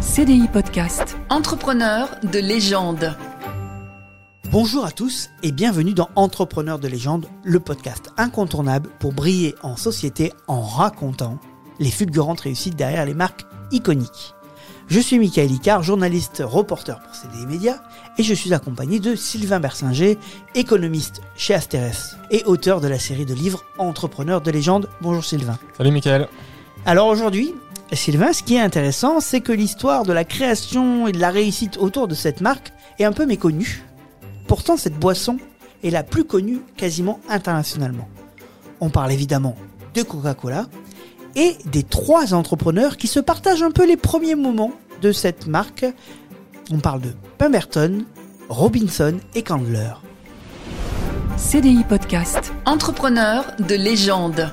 CDI Podcast. Entrepreneur de légende. Bonjour à tous et bienvenue dans Entrepreneur de légende, le podcast incontournable pour briller en société en racontant les fulgurantes réussites derrière les marques iconiques. Je suis Michael Icard, journaliste reporter pour CDI Média et je suis accompagné de Sylvain Bersinger, économiste chez Asterès et auteur de la série de livres Entrepreneur de légende. Bonjour Sylvain. Salut Michael. Alors aujourd'hui, Sylvain, ce qui est intéressant, c'est que l'histoire de la création et de la réussite autour de cette marque est un peu méconnue. Pourtant, cette boisson est la plus connue quasiment internationalement. On parle évidemment de Coca-Cola et des trois entrepreneurs qui se partagent un peu les premiers moments de cette marque. On parle de Pemberton, Robinson et Candler. CDI Podcast. Entrepreneur de légende.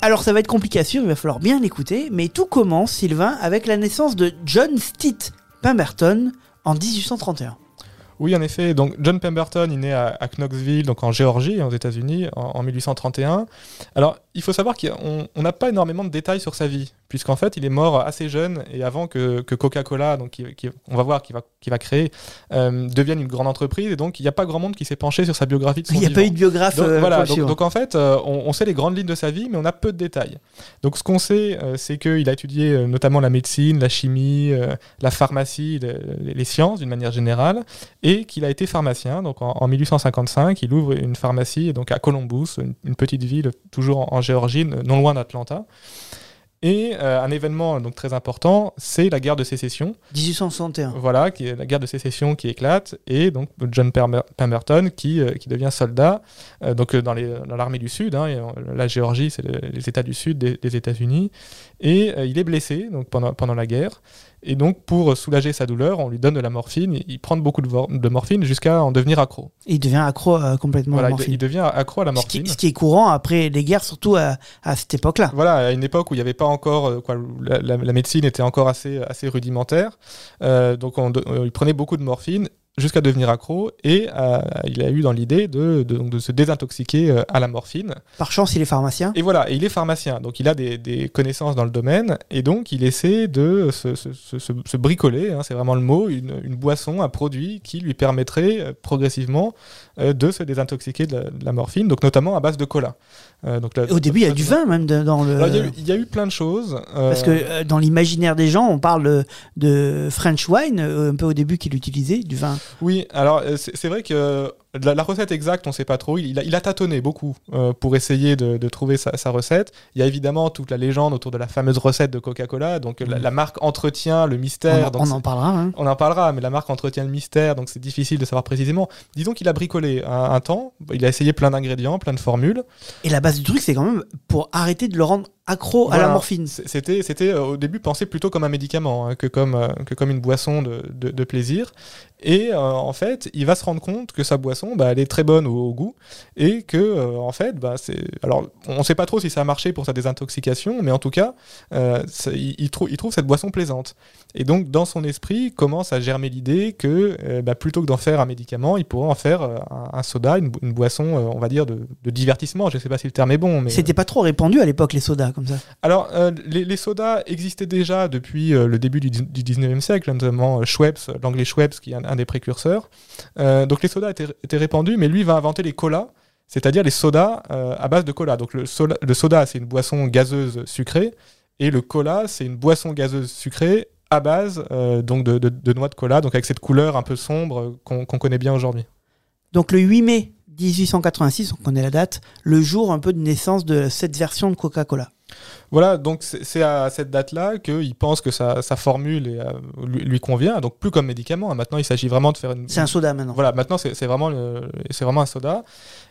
Alors ça va être compliqué à suivre, il va falloir bien écouter, mais tout commence, Sylvain, avec la naissance de John Stitt Pemberton en 1831. Oui, en effet. Donc, John Pemberton, il est né à, à Knoxville, donc en Géorgie, aux États-Unis, en, en 1831. Alors, il faut savoir qu'on n'a pas énormément de détails sur sa vie, puisqu'en fait, il est mort assez jeune et avant que, que Coca-Cola, donc qui, qui- on va voir, qui va, qui va créer, euh, devienne une grande entreprise. Et donc, il n'y a pas grand monde qui s'est penché sur sa biographie de son Il n'y a vivant. pas eu de biographe Donc, euh, voilà, le donc, en fait, euh, on, on sait les grandes lignes de sa vie, mais on a peu de détails. Donc ce qu'on sait, c'est qu'il a étudié notamment la médecine, la chimie, la pharmacie, le- les, les sciences d'une manière générale, et qu'il a été pharmacien. Donc en, en 1855, il ouvre une pharmacie donc à Columbus, une, une petite ville toujours en, en Géorgie, non loin d'Atlanta. Et euh, un événement donc très important, c'est la guerre de sécession. 1861. Voilà, qui est la guerre de sécession qui éclate, et donc John Pemberton qui, euh, qui devient soldat, euh, donc dans les- dans l'armée du Sud, hein, et, la Géorgie, c'est le- les États du Sud des, des États-Unis, et il est blessé donc pendant, pendant la guerre, et donc pour soulager sa douleur, on lui donne de la morphine, il, prend beaucoup de, morphine jusqu'à en devenir accro. Il devient accro euh, complètement Voilà, à la morphine. il devient accro à la Ce qui, morphine. ce qui est courant après les guerres, surtout à, à cette époque-là. Voilà, à une époque où il n'y avait pas encore, euh, quoi, la, la- la médecine était encore assez, assez rudimentaire. Euh, donc on, euh, il prenait beaucoup de morphine jusqu'à devenir accro et euh, il a eu dans l'idée de, de, se désintoxiquer euh, à la morphine. Par chance, il est pharmacien? Et voilà, et il est pharmacien, donc il a des, des connaissances dans le domaine et donc il essaie de se, se- se- se- se bricoler, hein, c'est vraiment le mot, une, une boisson, un produit qui lui permettrait euh, progressivement de se désintoxiquer de la, de la morphine, donc notamment à base de cola. Donc la- Au début, il y a du vin même dans le. il, y a eu, il y a eu plein de choses. Parce que dans l'imaginaire des gens, on parle de, French wine, un peu au début qu'il utilisait, du vin. Oui, alors euh, c'est vrai que euh, la, la recette exacte, on ne sait pas trop. Il, il a, il a tâtonné beaucoup euh, pour essayer de, de trouver sa, sa recette. Il y a évidemment toute la légende autour de la fameuse recette de Coca-Cola. Donc la, la marque entretient le mystère. donc on en parlera. hein. on en parlera, mais la marque entretient le mystère, donc c'est difficile de savoir précisément. Disons qu'il a bricolé un, un temps. Il a essayé plein d'ingrédients, plein de formules. Et la base du truc, c'est quand même pour arrêter de le rendre accro à la morphine. C'était, c'était euh, au début pensé plutôt comme un médicament hein, que, comme, euh, que comme une boisson de, de- de plaisir. Et euh, en fait, il va se rendre compte que sa boisson, bah, elle est très bonne au, au goût et que euh, en fait, bah, c'est. Alors, on ne sait pas trop si ça a marché pour sa désintoxication, mais en tout cas, ça- il, il trouve, il trouve cette boisson plaisante. Et donc, dans son esprit, commence à germer l'idée que bah, plutôt que d'en faire un médicament, il pourrait en faire un, un soda, une, bo- une boisson, on va dire, de, de divertissement. Je ne sais pas si le terme est bon, mais. C'était pas trop répandu à l'époque, les sodas, comme ça. Alors, euh, les, les sodas existaient déjà depuis euh, le début du, du 19e siècle, notamment euh, Schweppes, l'anglais Schweppes, qui est un, un des précurseurs. Donc, les sodas étaient, étaient répandus, mais lui va inventer les colas, c'est-à-dire les sodas à base de cola. Donc, le, sola- le soda, c'est une boisson gazeuse sucrée, et le cola, c'est une boisson gazeuse sucrée à base donc de, de- de noix de cola, donc avec cette couleur un peu sombre qu'on qu'on connaît bien aujourd'hui. Donc le 8 mai 1886, on connaît la date, le jour un peu de naissance de cette version de Coca-Cola. Voilà, donc c'est à cette date-là qu'il pense que sa, sa formule est, euh, lui, lui convient, donc plus comme médicament. hein. Maintenant, il s'agit vraiment de faire une. C'est un soda maintenant. Voilà, maintenant c'est vraiment, le- vraiment un soda.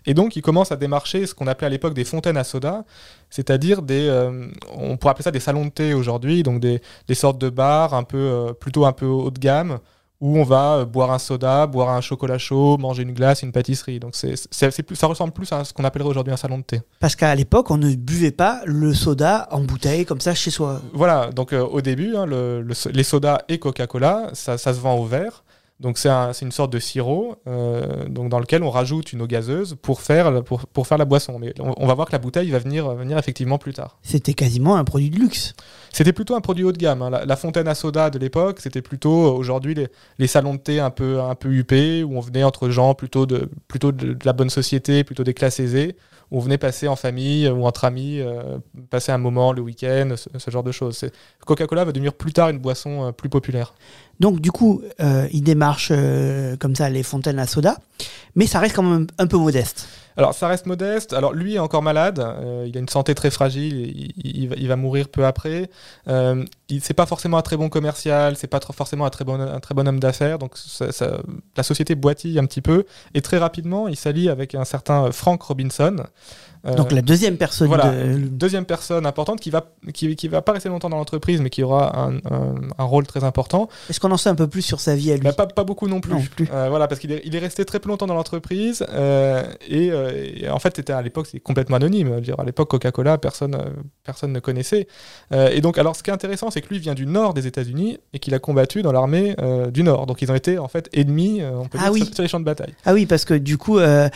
Et donc, il commence à démarcher ce qu'on appelait à l'époque des fontaines à soda, c'est-à-dire des. euh, on pourrait appeler ça des salons de thé aujourd'hui, donc des, des sortes de bars un peu, euh, plutôt un peu haut de gamme, où on va euh, boire un soda, boire un chocolat chaud, manger une glace, une pâtisserie. Donc, c'est c'est- c'est plus, ça ressemble plus à ce qu'on appellerait aujourd'hui un salon de thé. Parce qu'à l'époque, on ne buvait pas le soda en bouteille comme ça chez soi. Voilà, donc euh, au début, hein, le- le so- les sodas et Coca-Cola, ça, ça se vend au verre. Donc c'est un- c'est une sorte de sirop euh, donc dans lequel on rajoute une eau gazeuse pour faire, pour, pour faire la boisson. Mais on, on va voir que la bouteille va venir, venir effectivement plus tard. C'était quasiment un produit de luxe. C'était plutôt un produit haut de gamme. hein. La, la fontaine à soda de l'époque, c'était plutôt euh, aujourd'hui les, les salons de thé un peu, un peu huppés, où on venait entre gens plutôt de, plutôt de, de la bonne société, plutôt des classes aisées, où on venait passer en famille euh, ou entre amis, euh, passer un moment le week-end, ce, ce genre de choses. Coca-Cola va devenir plus tard une boisson euh, plus populaire. Donc du coup, euh, il démarche euh, comme ça les fontaines à soda, mais ça reste quand même un peu modeste. Alors ça reste modeste. Alors lui est encore malade. euh, il a une santé très fragile. Il, il- va, mourir peu après. Euh, il c'est pas forcément un très bon commercial. C'est pas forcément un très bon un très bon homme d'affaires. Donc la société boitille un petit peu. Et très rapidement, il s'allie avec un certain Frank Robinson. Euh, Donc la deuxième personne voilà, de... deuxième personne importante qui va qui, qui va pas rester longtemps dans l'entreprise, mais qui aura un, un- un rôle très important. Est-ce qu'on en sait un peu plus sur sa vie à lui Bah, pas, pas beaucoup non plus. Non plus. Euh, voilà, parce qu'il est, il est resté très peu longtemps dans l'entreprise. euh, et, et en fait, c'était à l'époque, c'est complètement anonyme. Dire, à l'époque, Coca-Cola, personne, personne ne connaissait. Et donc, alors, ce qui est intéressant, c'est que lui vient du nord des États-Unis et qu'il a combattu dans l'armée euh, du nord. Donc, ils ont été en fait ennemis, euh, on peut Ah dire, oui. sur, sur les champs de bataille. Ah oui, parce que du coup, euh,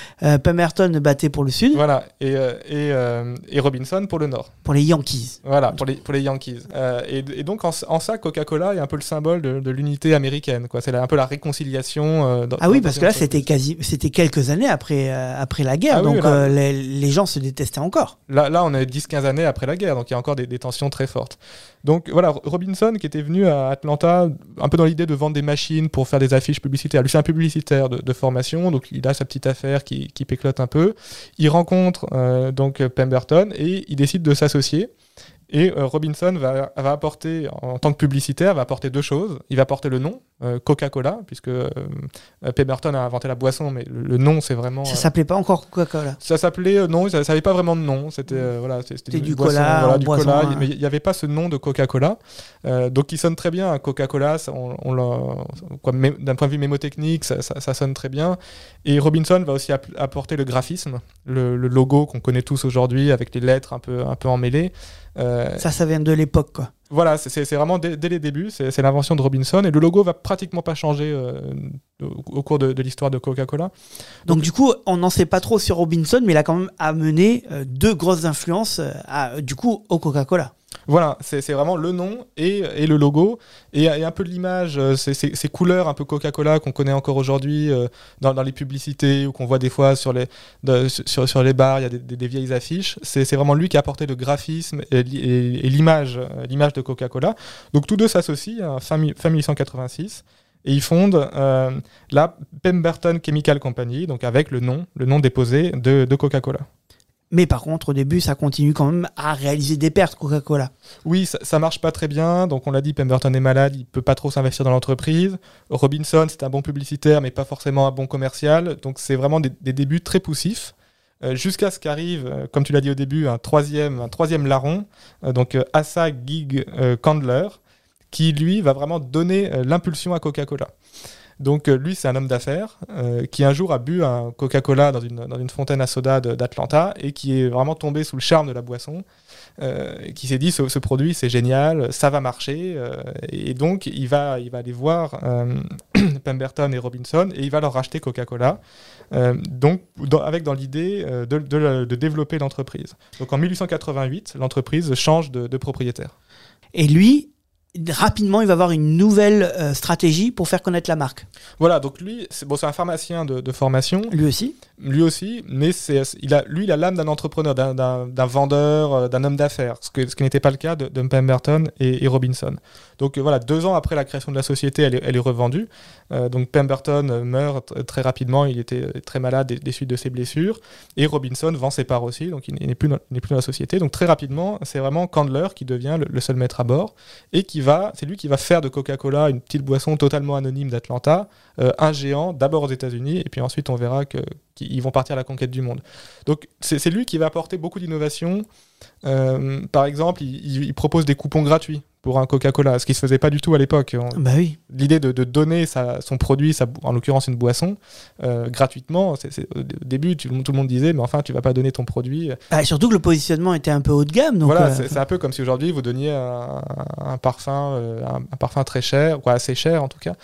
Pemberton battait pour le sud, Voilà. Et, et, euh, et Robinson pour le nord. pour les Yankees. Voilà, pour les, pour les Yankees. Euh, et, et donc, en, en ça, Coca-Cola est un peu le symbole de, de l'unité américaine. C'est un peu la réconciliation. euh, dans- Ah oui, parce que là, c'était quasi, c'était quelques années après, euh, après la guerre, Ah oui, donc là- euh, les, les gens se détestaient encore. Là, là, on est 10-15 années après la guerre, donc il y a encore des, des tensions très fortes. Donc voilà, Ro- Robinson qui était venu à Atlanta un peu dans l'idée de vendre des machines pour faire des affiches publicitaires. Lui, c'est un publicitaire de, de formation, donc il a sa petite affaire qui, qui péclote un peu. Il rencontre euh, donc Pemberton et il décide de s'associer. Et euh, Robinson va, va apporter, en tant que publicitaire, va apporter deux choses. Il va apporter le nom, euh, Coca-Cola, puisque euh, Pemberton a inventé la boisson, mais le, le nom, c'est vraiment... Ça euh, s'appelait pas encore Coca-Cola. ça s'appelait euh, non, ça n'avait pas vraiment de nom. C'était euh, voilà, c'était du boisson, cola voilà, du boisson, cola, hein. mais il n'y avait pas ce nom de Coca-Cola. Euh, donc il sonne très bien. hein, Coca-Cola, on, on d'un point de vue mémotechnique, ça, ça- ça sonne très bien. Et Robinson va aussi app- apporter le graphisme, le, le logo qu'on connaît tous aujourd'hui avec les lettres un peu un peu emmêlées. Euh, Ça, ça vient de l'époque, quoi. Voilà, c'est- vraiment dès, dès les débuts, c'est l'invention de Robinson et le logo va pratiquement pas changer euh, au, au cours de, de l'histoire de Coca-Cola. Donc, du coup, on n'en sait pas trop sur Robinson, mais il a quand même amené euh, deux grosses influences, euh, à- du coup, au Coca-Cola. Voilà, c'est vraiment le nom et, le logo et, un peu de l'image, euh, ces, couleurs un peu Coca-Cola qu'on connaît encore aujourd'hui euh, dans, les publicités ou qu'on voit des fois sur les, bars, il y a des, vieilles affiches. C'est vraiment lui qui a apporté le graphisme et, li- et- et l'image euh, l'image de Coca-Cola. Donc tous deux s'associent à fin, mi- fin 1886 et ils fondent la Pemberton Chemical Company, donc avec le nom, le nom déposé de Coca-Cola. Mais par contre, au début, ça continue quand même à réaliser des pertes, Coca-Cola. Oui, ça, ça marche pas très bien. Donc on l'a dit, Pemberton est malade, il peut pas trop s'investir dans l'entreprise. Robinson, c'est un bon publicitaire, mais pas forcément un bon commercial. Donc c'est vraiment des, débuts très poussifs. euh, Jusqu'à ce qu'arrive, euh, comme tu l'as dit au début, un troisième, un troisième larron, euh, donc Asa Gig Candler, qui lui va vraiment donner l'impulsion à Coca-Cola. Donc euh, lui, c'est un homme d'affaires euh, qui un jour a bu un Coca-Cola dans une, dans une fontaine à soda d'Atlanta et qui est vraiment tombé sous le charme de la boisson, euh, qui s'est dit ce, produit c'est génial, ça va marcher, et donc il va, il va aller voir Pemberton et Robinson et il va leur racheter Coca-Cola, donc avec dans l'idée de, de- développer l'entreprise. Donc en 1888, l'entreprise change de propriétaire. Et lui, rapidement, il va avoir une nouvelle euh, stratégie pour faire connaître la marque. Voilà, donc lui, c'est bon, un pharmacien de, de formation, Lui aussi. lui aussi, mais c'est, il a, lui, il a l'âme d'un entrepreneur, d'un, vendeur, euh, d'un homme d'affaires, ce, que, ce qui n'était pas le cas de, de Pemberton et, et Robinson. Donc euh, voilà, deux ans après la création de la société, elle est, elle est revendue. Euh, donc Pemberton meurt très rapidement, il était très malade des, des suites de ses blessures, et Robinson vend ses parts aussi, donc il n'est plus, dans- il plus dans la société. Donc très rapidement, c'est vraiment Candler qui devient le, le seul maître à bord, et qui va, c'est lui qui va faire de Coca-Cola une petite boisson totalement anonyme d'Atlanta, euh, un géant, d'abord aux États-Unis, et puis ensuite on verra qu'ils vont partir à la conquête du monde. Donc c'est lui qui va apporter beaucoup d'innovations. Euh, par exemple, il propose des coupons gratuits pour un Coca-Cola, ce qui se faisait pas du tout à l'époque. Bah oui. L'idée de, de donner sa- son produit, sa, en l'occurrence une boisson, euh, gratuitement, au début, tout le monde disait, mais enfin, tu vas pas donner ton produit. Bah, surtout que le positionnement était un peu haut de gamme. Donc, voilà, euh, c'est, un peu comme si aujourd'hui vous donniez un, un parfum, euh, un, un parfum très cher, quoi, assez cher en tout cas.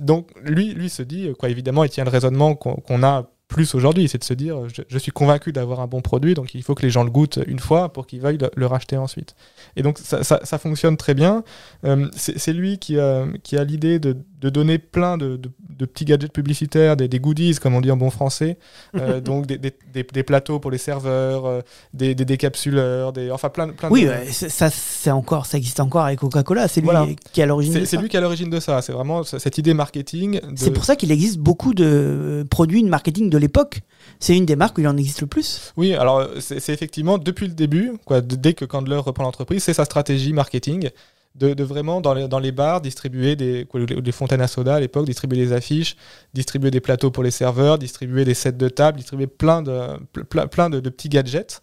Donc lui, lui se dit, quoi, évidemment, il tient le raisonnement qu'on, qu'on a plus aujourd'hui, c'est de se dire, je, suis convaincu d'avoir un bon produit, donc il faut que les gens le goûtent une fois pour qu'ils veuillent le, racheter ensuite. Et donc ça, ça- ça fonctionne très bien. Euh, c'est, lui qui a, qui a l'idée de, de donner plein de, de- de petits gadgets publicitaires, des, des goodies, comme on dit en bon français, Euh, donc des, des- des- des plateaux pour les serveurs, euh, des, décapsuleurs, des, enfin plein, plein Oui, de... c'est- ça, c'est encore, ça existe encore avec Coca-Cola. C'est lui Voilà. qui est à l'origine de C'est c'est ça. lui qui est à l'origine de ça. C'est vraiment cette idée marketing. de- C'est pour ça qu'il existe beaucoup de euh, produits de marketing de l'époque. C'est une des marques où il en existe le plus. Oui, alors c'est effectivement depuis le début, quoi, dès que Candler reprend l'entreprise, c'est sa stratégie marketing de, vraiment dans les, dans les bars distribuer des, fontaines à soda à l'époque, distribuer des affiches, distribuer des plateaux pour les serveurs, distribuer des sets de table, distribuer plein de, ple- plein, plein de, petits gadgets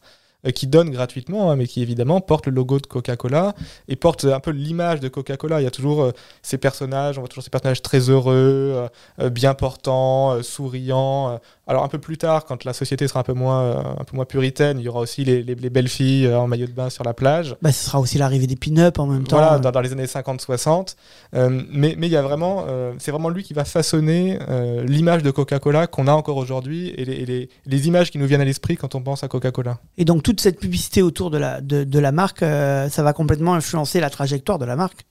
qui donnent gratuitement, hein, mais qui évidemment portent le logo de Coca-Cola et portent un peu l'image de Coca-Cola. Il y a toujours euh, ces personnages, on voit toujours ces personnages très heureux, euh, euh, bien portants, euh, souriants. euh. Alors un peu plus tard, quand la société sera un peu moins, euh, un peu moins puritaine, il y aura aussi les, les- les belles filles euh, en maillot de bain sur la plage. Bah, ce sera aussi l'arrivée des pin-up en même temps. Voilà, dans, dans les années 50-60. Euh, mais mais il y a vraiment, euh, c'est vraiment lui qui va façonner euh, l'image de Coca-Cola qu'on a encore aujourd'hui et, les, et les- les images qui nous viennent à l'esprit quand on pense à Coca-Cola. Et donc toute cette publicité autour de la, de, de la marque, euh, ça va complètement influencer la trajectoire de la marque.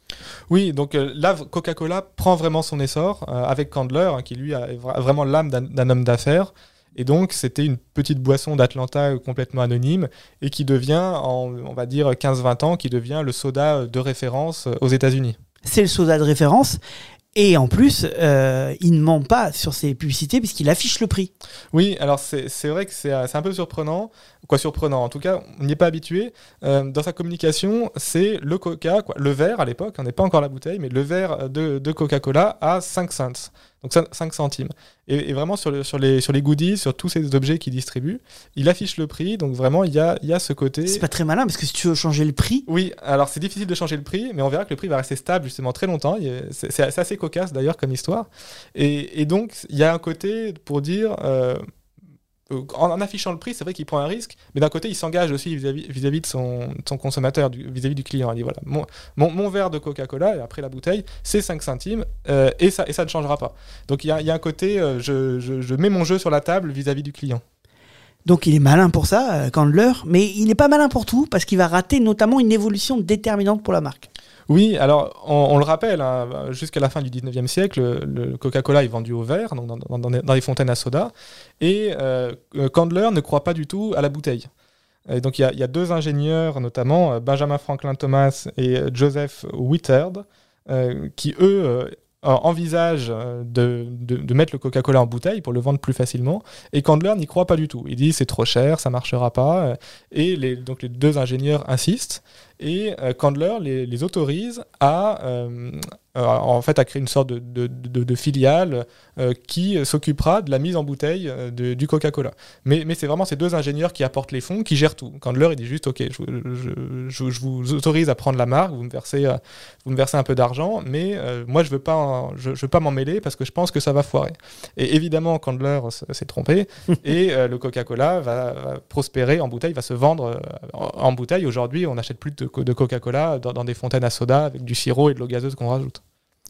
Oui, donc euh, là, Coca-Cola prend vraiment son essor euh, avec Candler, hein, qui lui a vra- vraiment l'âme d'un homme d'affaires. Et donc, c'était une petite boisson d'Atlanta complètement anonyme et qui devient, en, on va dire, 15-20 ans, qui devient le soda de référence aux États-Unis. C'est le soda de référence. Et en plus, euh, il ne ment pas sur ses publicités puisqu'il affiche le prix. Oui, alors c'est vrai que c'est euh, c'est un peu surprenant. Quoi, surprenant En tout cas, on n'y est pas habitué. Euh, dans sa communication, c'est le Coca, quoi, le verre à l'époque, on n'est pas encore la bouteille, mais le verre de, de Coca-Cola à 5 cents. Donc ça, 5 centimes. Et, et vraiment sur, le- sur, les, sur les goodies, sur tous ces objets qu'il distribue, il affiche le prix. Donc vraiment, il y a, y a ce côté. C'est pas très malin parce que si tu veux changer le prix, Oui, alors c'est difficile de changer le prix, mais on verra que le prix va rester stable justement très longtemps. C'est assez cocasse d'ailleurs comme histoire. Et, et donc il y a un côté pour dire, euh, en, en affichant le prix, c'est vrai qu'il prend un risque, mais d'un côté il s'engage aussi vis-à-vis de son, consommateur, vis-à-vis du client. Il dit voilà, mon, verre de Coca-Cola, après la bouteille, c'est 5 centimes, euh, et, ça, ne changera pas. Donc il y a, un côté, euh, je, je- je mets mon jeu sur la table vis-à-vis du client. donc il est malin pour ça, euh, Candler, mais il n'est pas malin pour tout parce qu'il va rater notamment une évolution déterminante pour la marque. Oui, alors on, le rappelle, hein, jusqu'à la fin du 19e siècle, le, Coca-Cola est vendu au verre, donc dans, les fontaines à soda, et euh, Candler ne croit pas du tout à la bouteille. Et donc il y, a- deux ingénieurs, notamment euh, Benjamin Franklin Thomas et euh, Joseph Whittard, euh, qui eux euh, envisagent euh, de, mettre le Coca-Cola en bouteille pour le vendre plus facilement, et Candler n'y croit pas du tout. Il dit c'est trop cher, ça marchera pas, euh, et donc les deux ingénieurs insistent, et euh, Candler les, les autorise à, euh, euh, en fait, à créer une sorte de, de- de- de filiale euh, qui s'occupera de la mise en bouteille du Coca-Cola. Mais, mais c'est vraiment ces deux ingénieurs qui apportent les fonds, qui gèrent tout. Candler, il dit juste, OK, je, je- je- je vous autorise à prendre la marque, vous me versez, vous me versez un peu d'argent, mais moi, je veux pas, en- je, veux pas m'en mêler parce que je pense que ça va foirer. Et évidemment, Candler s'est trompé, et le Coca-Cola va, va prospérer en bouteille, va se vendre en, en bouteille. Aujourd'hui, on n'achète plus de, de Coca-Cola dans des fontaines à soda avec du sirop et de l'eau gazeuse qu'on rajoute.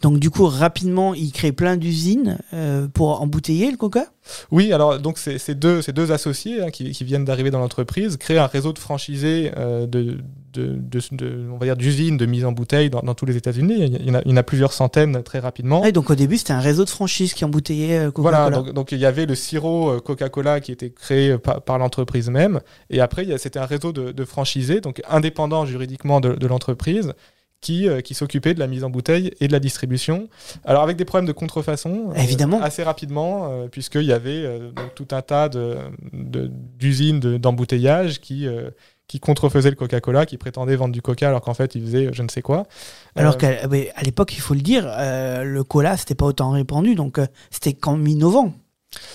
Donc du coup, rapidement, il crée plein d'usines euh, pour embouteiller le coca. Oui, alors donc c'est ces deux, ces deux associés hein, qui, qui viennent d'arriver dans l'entreprise créent un réseau de franchisés euh, de, de, de- de- on va dire d'usines de mise en bouteille dans, dans tous les États-Unis. Il y, en a, il y en a plusieurs centaines très rapidement. Ouais, donc au début, c'était un réseau de franchises qui embouteillait euh, Coca-Cola. Voilà, donc, donc il y avait le sirop euh, Coca-Cola qui était créé euh, par, par l'entreprise même, et après il y a- c'était un réseau de, de franchisés, donc indépendant juridiquement de, de l'entreprise, qui, euh, qui s'occupait de la mise en bouteille et de la distribution. Alors avec des problèmes de contrefaçon, euh, Évidemment. assez rapidement, euh, puisqu'il y avait euh, donc, tout un tas de- d'usines de, d'embouteillage qui... qui contrefaisaient le Coca-Cola, qui prétendaient vendre du Coca alors qu'en fait ils faisaient je ne sais quoi. Alors qu'à l'époque, il faut le dire, le cola, c'était pas autant répandu, donc c'était quand même innovant.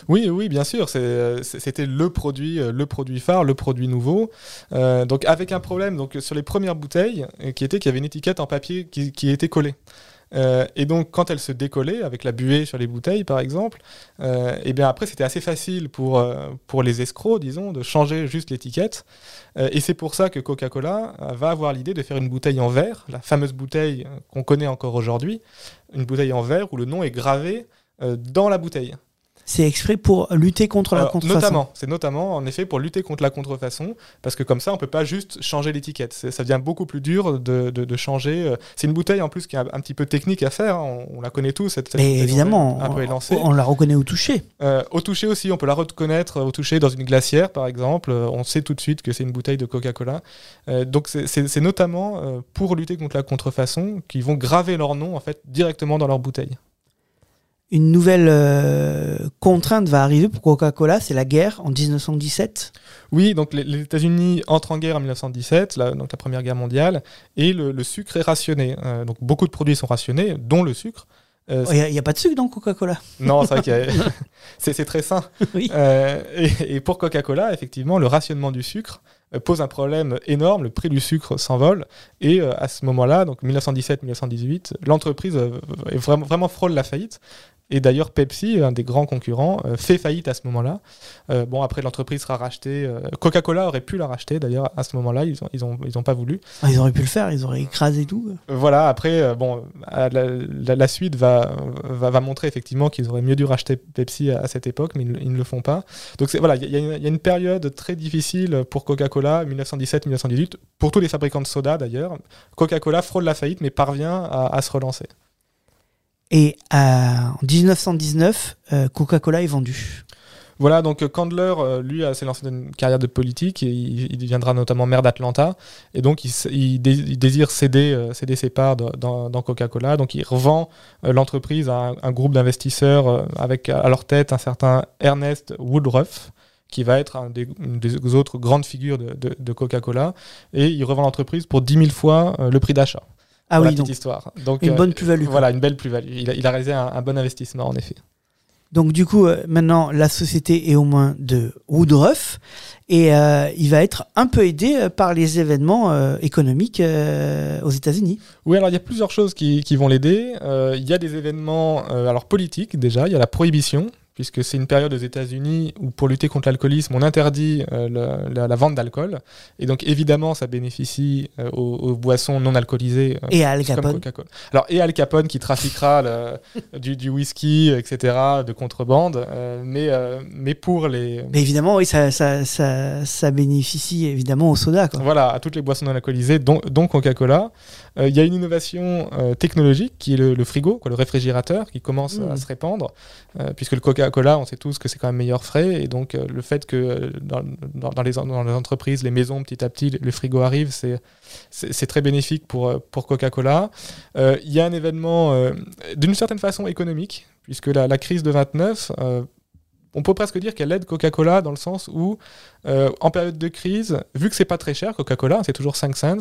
Oui, oui, bien sûr. euh, C'était le produit, euh, le produit phare, le produit nouveau. Euh, donc avec un problème donc sur les premières bouteilles, qui était qu'il y avait une étiquette en papier qui, était collée. Et donc quand elle se décollait avec la buée sur les bouteilles par exemple, euh, et bien après c'était assez facile pour pour les escrocs disons de changer juste l'étiquette. Et c'est pour ça que Coca-Cola va avoir l'idée de faire une bouteille en verre, la fameuse bouteille qu'on connaît encore aujourd'hui, une bouteille en verre où le nom est gravé dans la bouteille. C'est exprès pour lutter contre la contrefaçon. Notamment, c'est notamment en effet pour lutter contre la contrefaçon, parce que comme ça, on peut pas juste changer l'étiquette. Ça devient beaucoup plus dur de, de- de changer. euh, C'est une bouteille en plus qui est un, un petit peu technique à faire. hein. On, on la connaît tous. Cette, cette Mais évidemment, un peu on, élancée. on la reconnaît au toucher. Euh, au toucher aussi, on peut la reconnaître au toucher dans une glacière, par exemple. Euh, on sait tout de suite que c'est une bouteille de Coca-Cola. Euh, donc c'est- notamment pour lutter contre la contrefaçon qu'ils vont graver leur nom en fait directement dans leur bouteille. Une nouvelle euh, contrainte va arriver pour Coca-Cola, c'est la guerre en 1917. Oui, donc les, les États-Unis entrent en guerre en 1917, la, donc la Première Guerre mondiale, et le, le sucre est rationné. Euh, donc beaucoup de produits sont rationnés, dont le sucre. Euh, Il n'y a, pas de sucre dans Coca-Cola. non, c'est vrai a- c'est très sain. Oui. Euh, et, et pour Coca-Cola, effectivement, le rationnement du sucre euh, pose un problème énorme. Le prix du sucre s'envole. Et euh, à ce moment-là, donc 1917-1918, l'entreprise euh, est vraiment, vraiment frôle la faillite. Et d'ailleurs, Pepsi, un des grands concurrents, euh, fait faillite à ce moment-là. Euh, bon, après, l'entreprise sera rachetée. euh, Coca-Cola aurait pu la racheter, d'ailleurs, à ce moment-là. Ils n'ont ils ont, ils ont pas voulu. Ah, Ils auraient pu le faire, ils auraient écrasé tout. Voilà, après, bon, la, la- la suite va, va, va montrer effectivement qu'ils auraient mieux dû racheter Pepsi à, à cette époque, mais ils, ne- ils ne le font pas. Donc voilà, il y, a une- il y a une période très difficile pour Coca-Cola, 1917-1918, pour tous les fabricants de soda d'ailleurs. Coca-Cola frôle la faillite, mais parvient à, à se relancer. Et euh, en 1919, euh, Coca-Cola est vendu. Voilà, donc euh, Candler, lui, s'est lancé dans une carrière de politique et il, deviendra notamment maire d'Atlanta. Et donc, il, il dé- il désire céder, ses parts dans, Coca-Cola. Donc, il revend l'entreprise à un, groupe d'investisseurs avec à leur tête un certain Ernest Woodruff qui va être une des autres grandes figures de, de- Coca-Cola. Et il revend l'entreprise pour 10 000 fois le prix d'achat. Ah Pour la oui, petite donc histoire. Donc, une euh, bonne plus-value. quoi. Voilà, une belle plus-value. Il, a- il a réalisé un, un bon investissement, en effet. Donc du coup, euh, maintenant, la société est aux mains de Woodruff et euh, il va être un peu aidé euh, par les événements euh, économiques euh, aux États-Unis. Oui, alors il y a plusieurs choses qui, qui vont l'aider. Euh, Il y a des événements euh, alors politiques déjà, il y a la prohibition, puisque c'est une période aux États-Unis où pour lutter contre l'alcoolisme, on interdit euh, la, la vente d'alcool. Et donc évidemment, ça bénéficie euh, aux, aux boissons non alcoolisées. euh, Et à Al Capone. Alors, et Al Capone qui trafiquera le- du, du whisky, etc., de contrebande. euh, mais, mais pour les, Mais évidemment, oui, ça, ça, ça, ça bénéficie évidemment au soda. Quoi. voilà, à toutes les boissons non alcoolisées, dont, dont Coca-Cola. Il y a une innovation technologique qui est le, le frigo, quoi, le réfrigérateur, qui commence Mm. à se répandre, puisque le Coca-Cola, on sait tous que c'est quand même meilleur frais, et donc euh, le fait que euh, dans, les, entreprises, les maisons, petit à petit, le, frigo arrive, c'est très bénéfique pour, euh, Coca-Cola. Il y a un événement d'une certaine façon économique, puisque la, la crise de 29, euh, on peut presque dire qu'elle aide Coca-Cola dans le sens où, euh, en période de crise, vu que c'est pas très cher, Coca-Cola, c'est toujours 5 cents,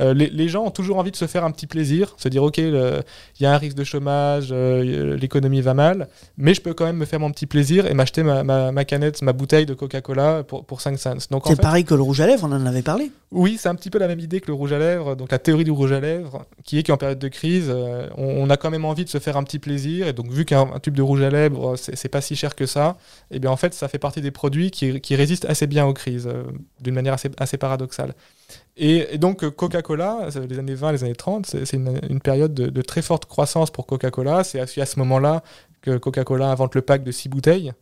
euh, les, les gens ont toujours envie de se faire un petit plaisir, se dire ok, il y a un risque de chômage, euh, l'économie va mal, mais je peux quand même me faire mon petit plaisir et m'acheter ma, ma- ma canette, ma bouteille de Coca-Cola pour, pour 5 cents. En C'est fait, pareil que le rouge à lèvres, on en avait parlé. oui, c'est un petit peu la même idée que le rouge à lèvres, donc la théorie du rouge à lèvres, qui est qu'en période de crise, on, on a quand même envie de se faire un petit plaisir, et donc vu qu'un un tube de rouge à lèvres, c'est c'est pas si cher que ça, et bien en fait, ça fait partie des produits qui, qui résistent assez bien aux crises, euh, d'une manière assez, assez paradoxale. Et, donc euh, Coca-Cola, euh, les années 20, les années 30, c'est une, période de, de très forte croissance pour Coca-Cola. C'est à, à ce moment-là que Coca-Cola invente le pack de 6 bouteilles.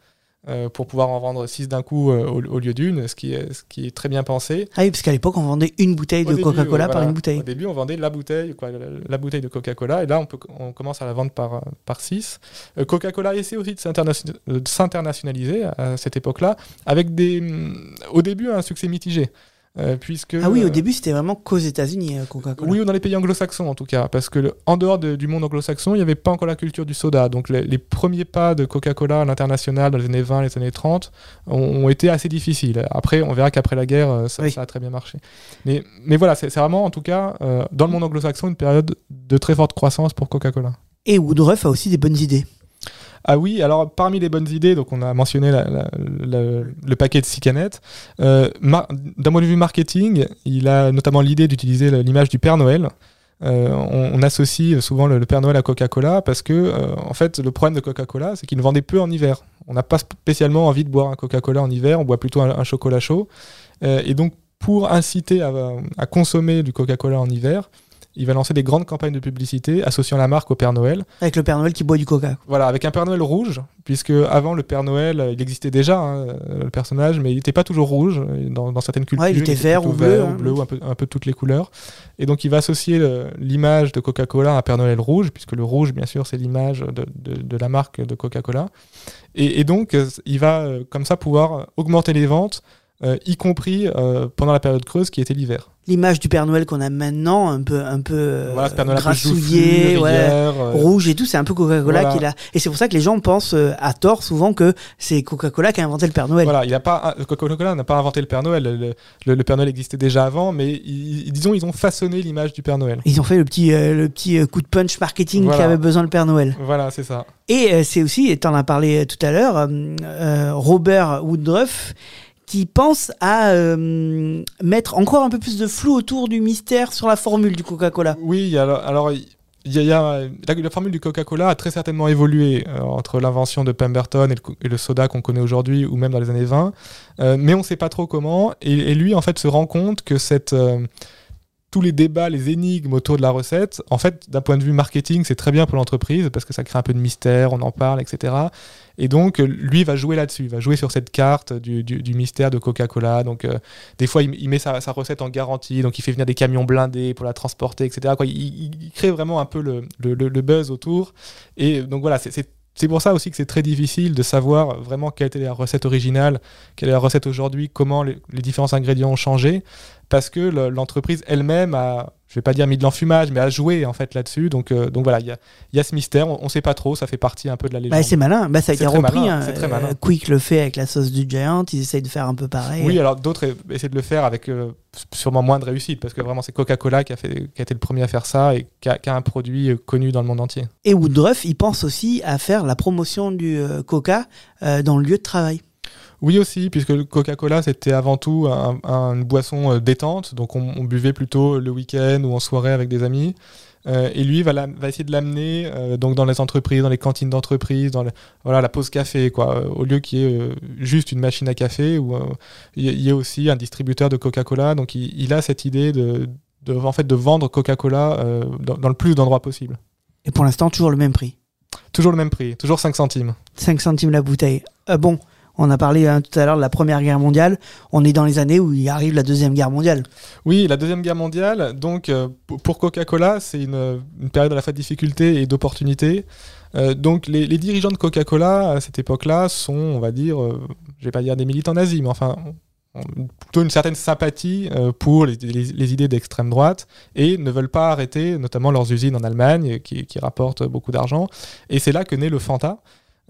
Euh, pour pouvoir en vendre 6 d'un coup euh, au, au lieu d'une, ce, qui est- ce qui est très bien pensé. Ah oui, parce qu'à l'époque, on vendait une bouteille Au de Coca-Cola euh, par voilà. une bouteille. Au début, on vendait la bouteille, quoi, la, la bouteille de Coca-Cola, et là, on, peut, on commence à la vendre par, euh, par 6. Coca-Cola essaie aussi de s'internation- de s'internationaliser à cette époque-là, avec des, au début un succès mitigé. Euh, puisque, Ah oui, au euh, début, c'était vraiment qu'aux États-Unis, euh, Coca-Cola. oui, ou dans les pays anglo-saxons en tout cas, parce que le- en dehors de- du monde anglo-saxon, il n'y avait pas encore la culture du soda. Donc les, les premiers pas de Coca-Cola à l'international dans les années 20, les années 30 ont, ont été assez difficiles. Après, on verra qu'après la guerre, ça, Oui. ça a très bien marché. Mais, mais voilà, c'est c'est vraiment en tout cas, euh, dans le monde anglo-saxon, une période de très forte croissance pour Coca-Cola. Et Woodruff a aussi des bonnes idées. Ah oui, alors parmi les bonnes idées, donc on a mentionné le paquet de six canettes. Euh, D'un point de vue marketing, il a notamment l'idée d'utiliser l'image du Père Noël. Euh, on, associe souvent le, Père Noël à Coca-Cola parce que, euh, en fait, le problème de Coca-Cola, c'est qu'il ne vendait peu en hiver. On n'a pas spécialement envie de boire un Coca-Cola en hiver, on boit plutôt un, chocolat chaud. Et donc, pour inciter à consommer du Coca-Cola en hiver, il va lancer des grandes campagnes de publicité associant la marque au Père Noël. Avec le Père Noël qui boit du coca. Voilà, avec un Père Noël rouge, puisque avant le Père Noël, euh, il existait déjà hein, euh, le personnage, mais il n'était pas toujours rouge euh, dans, dans certaines cultures. Ouais, il était vert ou bleu, vert hein. bleu ou un peu, un peu toutes les couleurs. Et donc il va associer l'image de Coca-Cola à un Père Noël rouge, puisque le rouge, bien sûr, c'est l'image de, de- de la marque de Coca-Cola. Et, et donc il va comme ça pouvoir augmenter les ventes, euh, y compris euh, pendant la période creuse qui était l'hiver. L'image du Père Noël qu'on a maintenant, un peu, un peu voilà, ce Père Noël un peu grassouillé, joufflu, ouais, rivière, rouge et tout, c'est un peu Coca-Cola Voilà. qui l'a. Et c'est pour ça que les gens pensent euh, à tort souvent que c'est Coca-Cola qui a inventé le Père Noël. Voilà, il a pas Coca-Cola n'a pas inventé le Père Noël. Le, le- le Père Noël existait déjà avant, mais ils- disons ils ont façonné l'image du Père Noël. Ils ont fait le petit, le petit coup de punch marketing Voilà. qu'avait besoin le Père Noël. Voilà, c'est ça. Et c'est aussi, et t'en as parlé tout à l'heure, Robert Woodruff qui pense à euh, mettre encore un peu plus de flou autour du mystère sur la formule du Coca-Cola. Oui, alors, y a, la, formule du Coca-Cola a très certainement évolué euh, entre l'invention de Pemberton et le, soda qu'on connaît aujourd'hui, ou même dans les années 20, euh, mais on ne sait pas trop comment. Et, lui, en fait, se rend compte que cette, tous les débats, les énigmes autour de la recette, en fait, d'un point de vue marketing, c'est très bien pour l'entreprise parce que ça crée un peu de mystère, on en parle, etc. Et donc, euh, lui va jouer là-dessus, il va jouer sur cette carte du, mystère de Coca-Cola. Donc, euh, des fois, il, met sa, recette en garantie, donc il fait venir des camions blindés pour la transporter, etc. Quoi, il, crée vraiment un peu le, le- buzz autour. Et donc voilà, c'est- c'est pour ça aussi que c'est très difficile de savoir vraiment quelle était la recette originale, quelle est la recette aujourd'hui, comment les, différents ingrédients ont changé, parce que le- l'entreprise elle-même a, je vais pas dire mis de l'enfumage, mais a joué en fait là-dessus. Donc, euh, donc voilà, il y y a ce mystère, on, on sait pas trop, ça fait partie un peu de la légende. Bah, c'est malin, bah, ça a été repris. malin, hein. c'est très malin. Euh, Quick le fait avec la sauce du Giant, ils essayent de faire un peu pareil. Oui, alors d'autres essaient de le faire avec euh, sûrement moins de réussite, parce que vraiment c'est Coca-Cola qui a, fait, qui a été le premier à faire ça et qui a, qui a un produit connu dans le monde entier. Et Woodruff, il pense aussi à faire la promotion du Coca euh, dans le lieu de travail. Oui aussi, puisque le Coca-Cola c'était avant tout un- un- une boisson euh, détente, donc on, on buvait plutôt le week-end ou en soirée avec des amis. Euh, et lui va, la- va essayer de l'amener euh, donc dans les entreprises, dans les cantines d'entreprise, dans le- voilà la pause café quoi, au lieu qu'il y ait euh, juste une machine à café euh, il y ait aussi un distributeur de Coca-Cola. Donc il, il a cette idée de, de en fait de vendre Coca-Cola dans, dans le plus d'endroits possible. Et pour l'instant, toujours le même prix. Toujours le même prix, toujours 5 centimes. 5 centimes la bouteille. Euh, bon, on a parlé hein, tout à l'heure de la Première Guerre mondiale. On est dans les années où il arrive la Deuxième Guerre mondiale. Oui, la Deuxième Guerre mondiale, donc euh, pour Coca-Cola, c'est une, une période à la fois de difficulté et d'opportunité. Euh, donc les, dirigeants de Coca-Cola à cette époque-là sont, on va dire, euh, je vais pas dire des militants nazis, mais enfin plutôt une certaine sympathie euh, pour les idées d'extrême droite et ne veulent pas arrêter notamment leurs usines en Allemagne qui, qui rapportent beaucoup d'argent. Et c'est là que naît le Fanta.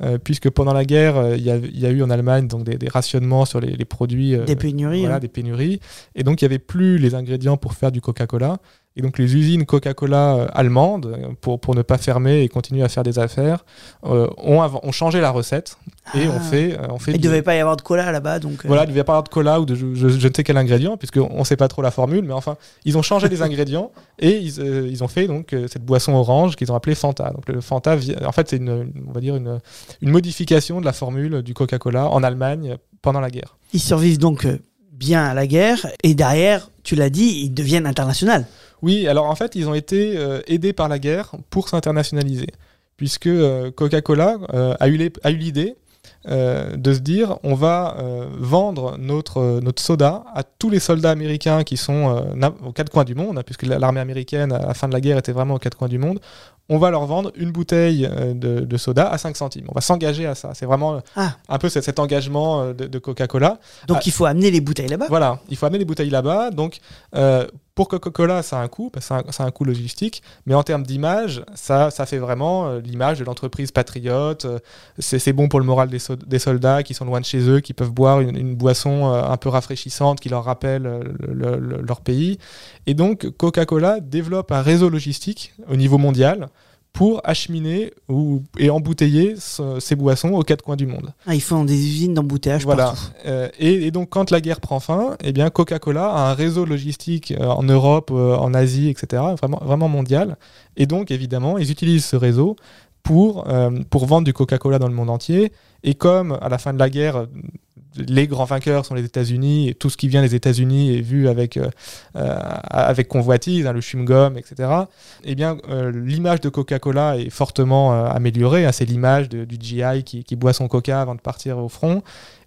Euh, puisque pendant la guerre, euh, il y, a- il y a eu en Allemagne donc des, des rationnements sur les, les produits euh, Des pénuries. voilà, hein. des pénuries. Et donc, il n'y avait plus les ingrédients pour faire du Coca-Cola. Et donc, les usines Coca-Cola euh, allemandes, pour, pour ne pas fermer et continuer à faire des affaires, euh, ont, ont changé la recette. Et Ah. on fait, euh, on fait Il ne devait pas y avoir de cola là-bas. Donc, voilà, il devait pas y avoir de cola ou de je, je- je ne sais quel ingrédient, puisqu'on ne sait pas trop la formule, mais enfin, ils ont changé les ingrédients et ils, euh, ils ont fait donc cette boisson orange qu'ils ont appelée Fanta. Donc le Fanta, en fait, c'est une, on va dire une, une modification de la formule du Coca-Cola en Allemagne pendant la guerre. Ils survivent donc bien à la guerre. Et derrière, tu l'as dit, ils deviennent internationaux. Oui, alors en fait, ils ont été euh, aidés par la guerre pour s'internationaliser, puisque euh, Coca-Cola euh, a eu l'idée de se dire on va vendre notre, notre soda à tous les soldats américains qui sont aux quatre coins du monde, hein, puisque la- l'armée américaine à la fin de la guerre était vraiment aux quatre coins du monde. On va leur vendre une bouteille de, de soda à 5 centimes. On va s'engager à ça. C'est vraiment Ah. un peu cet, cet engagement de, de Coca-Cola. Donc Ah. il faut amener les bouteilles là-bas. Voilà, il faut amener les bouteilles là-bas. Donc, pour Coca-Cola, ça a un coût, un- logistique, mais en termes d'image, ça, ça fait vraiment euh, l'image de l'entreprise patriote. Euh, c'est bon pour le moral des, so- des soldats qui sont loin de chez eux, qui peuvent boire une, boisson euh, un peu rafraîchissante qui leur rappelle le- le- leur pays. Et donc, Coca-Cola développe un réseau logistique au niveau mondial pour acheminer ou, et embouteiller ce- ces boissons aux quatre coins du monde. Ah, ils font des usines d'embouteillage Voilà. partout. Euh, et, et donc, quand la guerre prend fin, eh bien, Coca-Cola a un réseau logistique euh, en Europe, euh, en Asie, etc., vraiment, vraiment mondial. Et donc, évidemment, ils utilisent ce réseau pour, euh, pour vendre du Coca-Cola dans le monde entier. Et comme à la fin de la guerre, les grands vainqueurs sont les États-Unis et tout ce qui vient des États-Unis est vu avec, euh, euh, avec convoitise, hein, le chewing-gum, etc. Eh bien, l'image de Coca-Cola est fortement améliorée. hein. c'est l'image du GI qui boit son Coca avant de partir au front.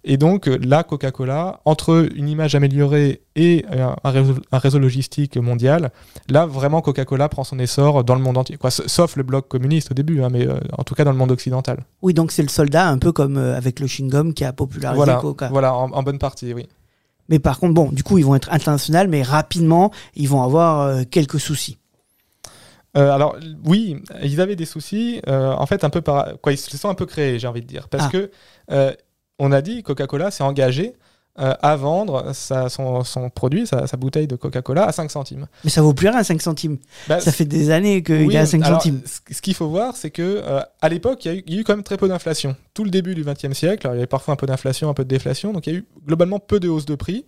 Et donc, euh, là, Coca-Cola, entre une image améliorée et euh, un, réseau, un réseau logistique mondial, là, vraiment, Coca-Cola prend son essor dans le monde entier. Quoi, sauf le bloc communiste au début, hein, mais euh, en tout cas dans le monde occidental. Oui, donc c'est le soldat, un peu comme euh, avec le chewing-gum qui a popularisé Voilà, Coca. voilà en, en bonne partie, oui. Mais par contre, bon, du coup, ils vont être internationaux, mais rapidement, ils vont avoir euh, quelques soucis. Euh, alors oui, ils avaient des soucis. euh, en fait, un peu par quoi ils se sont un peu créés, j'ai envie de dire, parce Ah. que on a dit Coca-Cola s'est engagé euh, à vendre sa- son, son produit, sa, sa bouteille de Coca-Cola à 5 centimes. Mais ça vaut plus rien, 5 centimes. Bah, Ça fait des années qu'il oui, est à 5 alors, centimes. Ce qu'il faut voir, c'est que euh, à l'époque, il y, a eu- il y a eu quand même très peu d'inflation. Tout le début du XXe siècle, alors, il y avait parfois un peu d'inflation, un peu de déflation, donc il y a eu globalement peu de hausse de prix.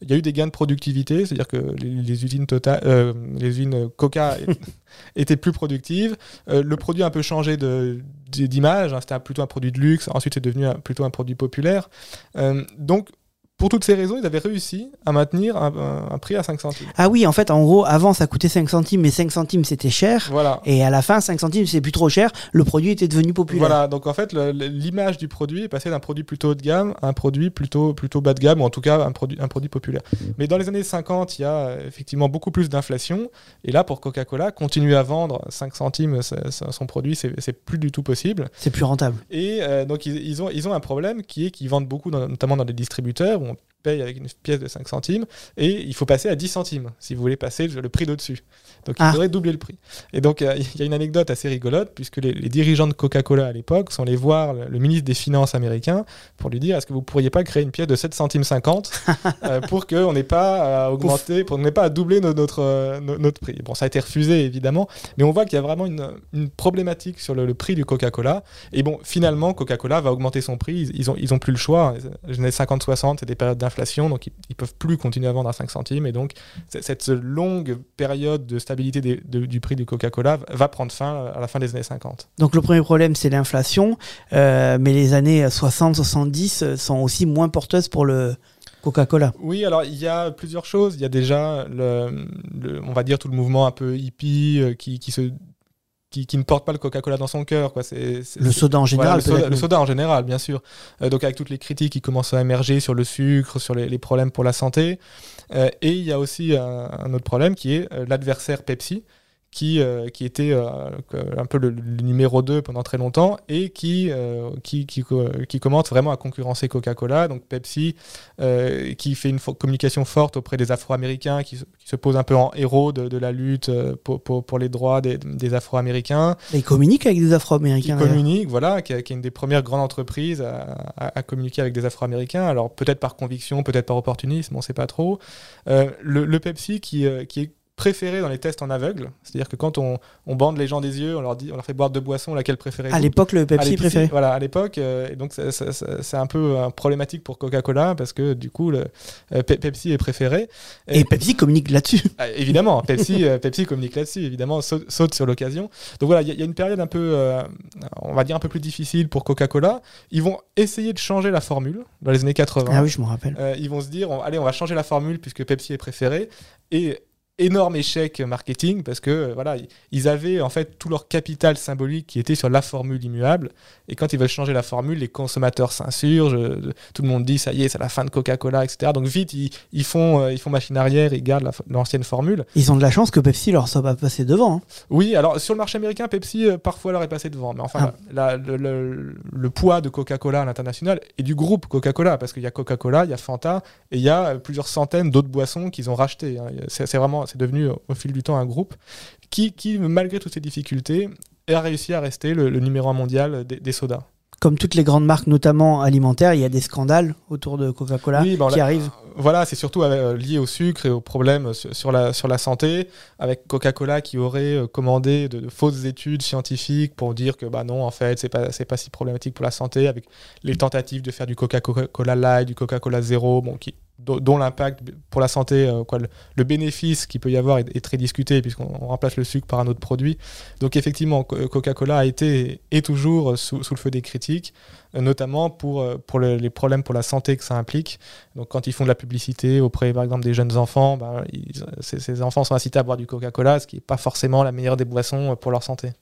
Il y a eu des gains de productivité, c'est-à-dire que les, les usines Total, euh, les usines Coca étaient plus productives. Euh, le produit a un peu changé d'image, hein, c'était plutôt un produit de luxe, ensuite c'est devenu un- plutôt un produit populaire. Euh, donc, pour toutes ces raisons, ils avaient réussi à maintenir un, prix à 5 centimes. Ah oui, en fait, en gros, avant, ça coûtait 5 centimes, mais 5 centimes, c'était cher. Voilà. Et à la fin, 5 centimes, c'est plus trop cher. Le produit était devenu populaire. Voilà, donc en fait, l'image du produit est passée d'un produit plutôt haut de gamme à un produit plutôt, plutôt bas de gamme, ou en tout cas un produit, un produit populaire. Mais dans les années 50, il y a euh, effectivement beaucoup plus d'inflation. Et là, pour Coca-Cola, continuer à vendre 5 centimes son produit, c'est plus du tout possible. C'est plus rentable. Et euh, donc, ils, ils ont, ils ont un problème qui est qu'ils vendent beaucoup, dans- notamment dans les distributeurs, où paye avec une pièce de 5 centimes, et il faut passer à 10 centimes si vous voulez passer le, prix d'au-dessus. Donc, il Ah. faudrait doubler le prix. Et donc, euh, il y a une anecdote assez rigolote, puisque les, les dirigeants de Coca-Cola à l'époque sont allés voir le, le ministre des Finances américain pour lui dire est-ce que vous pourriez pas créer une pièce de 7 centimes 50 euh, pour qu'on n'ait pas à augmenter, pour qu'on n'ait pas à doubler no- notre, euh, no- notre prix. Bon, ça a été refusé évidemment, mais on voit qu'il y a vraiment une, une problématique sur le, le prix du Coca-Cola. Et bon, finalement, Coca-Cola va augmenter son prix. Ils, ils ont, ils ont plus le choix. Les années 50-60, c'est des périodes d'inflation, donc ils, ils peuvent plus continuer à vendre à 5 centimes. Et donc, cette longue période de stabilité des- de- du prix du Coca-Cola va prendre fin à la fin des années 50. Donc, le premier problème, c'est l'inflation. euh, mais les années 60-70 euh, sont aussi moins porteuses pour le Coca-Cola. Oui, alors il y a plusieurs choses. Il y a déjà, le, le- on va dire, tout le mouvement un peu hippie euh, qui, qui se qui, qui ne porte pas le Coca-Cola dans son cœur. Quoi. C'est, c'est- Le soda en Voilà, général, le, soda, le soda en général, bien sûr. Euh, donc avec toutes les critiques qui commencent à émerger sur le sucre, sur les, les problèmes pour la santé. Euh, et il y a aussi un, un autre problème qui est euh, l'adversaire Pepsi, qui, euh, qui était euh, un peu le, le numéro 2 pendant très longtemps et qui, euh, qui, qui, qui commence vraiment à concurrencer Coca-Cola. Donc Pepsi, qui fait une communication forte auprès des Afro-Américains, qui, se- qui se pose un peu en héros de, de la lutte pour, pour, pour les droits des, des Afro-Américains Ils communiquent avec des Afro-Américains. d'ailleurs. communique, voilà, qui, est- une des premières grandes entreprises à, à- à communiquer avec des Afro-Américains. Alors peut-être par conviction, peut-être par opportunisme, on ne sait pas trop. Le, le Pepsi qui, qui est préféré dans les tests en aveugle, c'est-à-dire que quand on, on bande les gens des yeux, on leur dit, on leur fait boire deux boissons, laquelle préférez-vous? À l'époque, le Pepsi préféré. Voilà, à l'époque. euh, et donc, c'est un peu euh, problématique pour Coca-Cola parce que du coup, le, euh, Pe- Pepsi est préféré. Et Pepsi communique là-dessus. Ah, évidemment, Pepsi, Pepsi communique là-dessus, évidemment, saute, saute sur l'occasion. Donc voilà, il y, a- il y a une période un peu, on va dire un peu plus difficile pour Coca-Cola. Ils vont essayer de changer la formule dans les années 80. Ah oui, je me rappelle. Ils vont se dire, on- allez, on va changer la formule puisque Pepsi est préféré. Et énorme échec marketing parce que euh, voilà, ils- avaient en fait tout leur capital symbolique qui était sur la formule immuable. Et quand ils veulent changer la formule, les consommateurs s'insurgent. euh, Tout le monde dit, ça y est, c'est la fin de Coca-Cola, etc. Donc vite, ils, ils font, euh, ils font machine arrière, ils gardent la l'ancienne formule. Ils ont de la chance que Pepsi leur soit pas passé devant. hein. Oui, alors sur le marché américain, Pepsi euh, parfois leur est passé devant. Mais enfin, la- le, le- le poids de Coca-Cola à l'international et du groupe Coca-Cola, parce qu'il y a Coca-Cola, il y a Fanta et il y a plusieurs centaines d'autres boissons qu'ils ont rachetées. hein. C'est c'est c'est devenu euh, au fil du temps un groupe qui, qui malgré toutes ces difficultés, a réussi à rester le, le numéro un mondial des, des sodas. Comme toutes les grandes marques, notamment alimentaires, il y a des scandales autour de Coca-Cola Oui, bon, qui là- arrivent. Voilà, c'est surtout euh, lié au sucre et aux problèmes sur, la, sur la santé, avec Coca-Cola qui aurait euh, commandé de, de fausses études scientifiques pour dire que bah non, en fait, c'est pas, pas si problématique pour la santé, avec les tentatives de faire du Coca-Cola Light, du Coca-Cola Zéro, bon, qui, dont, l'impact pour la santé, euh, le, bénéfice qu'il peut y avoir est, très discuté puisqu'on on remplace le sucre par un autre produit. Donc effectivement, Co- Coca-Cola a été et toujours sous, le feu des critiques, euh, notamment pour, euh, les problèmes pour la santé que ça implique. Donc quand ils font de la publicité auprès par exemple des jeunes enfants, ben, ces, enfants sont incités à boire du Coca-Cola, ce qui n'est pas forcément la meilleure des boissons pour leur santé.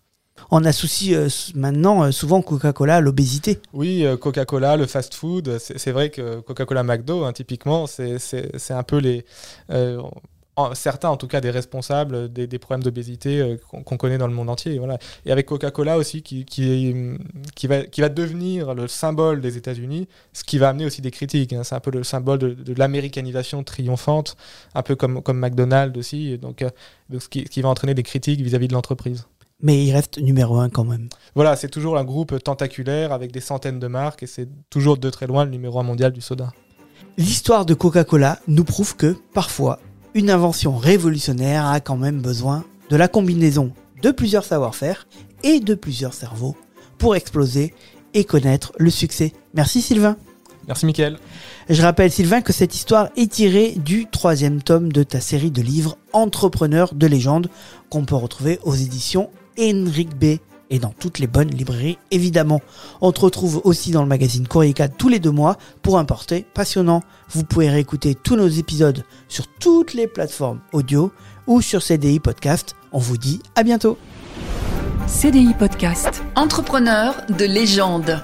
On associe euh, maintenant euh, souvent Coca-Cola à l'obésité. Oui, euh, Coca-Cola, le fast-food, c'est vrai que Coca-Cola McDo, hein, typiquement, c'est- un peu les... certains en tout cas des responsables des, problèmes d'obésité qu'on connaît dans le monde entier. Voilà. Et avec Coca-Cola aussi qui, qui, va, devenir le symbole des États-Unis, ce qui va amener aussi des critiques. hein. C'est un peu le symbole de, l'américanisation triomphante, un peu comme, comme McDonald's aussi, donc, ce qui va entraîner des critiques vis-à-vis de l'entreprise. Mais il reste numéro un quand même. Voilà, c'est toujours un groupe tentaculaire avec des centaines de marques et c'est toujours de très loin le numéro un mondial du soda. L'histoire de Coca-Cola nous prouve que, parfois, une invention révolutionnaire a quand même besoin de la combinaison de plusieurs savoir-faire et de plusieurs cerveaux pour exploser et connaître le succès. Merci Sylvain. Merci Mickaël. Je rappelle Sylvain que cette histoire est tirée du troisième tome de ta série de livres Entrepreneurs de légende qu'on peut retrouver aux éditions Henrik B et dans toutes les bonnes librairies évidemment. On te retrouve aussi dans le magazine Courrier 4 tous les deux mois pour un portrait passionnant. Vous pouvez réécouter tous nos épisodes sur toutes les plateformes audio ou sur CDI Podcast. On vous dit à bientôt. CDI Podcast. Entrepreneurs de légende.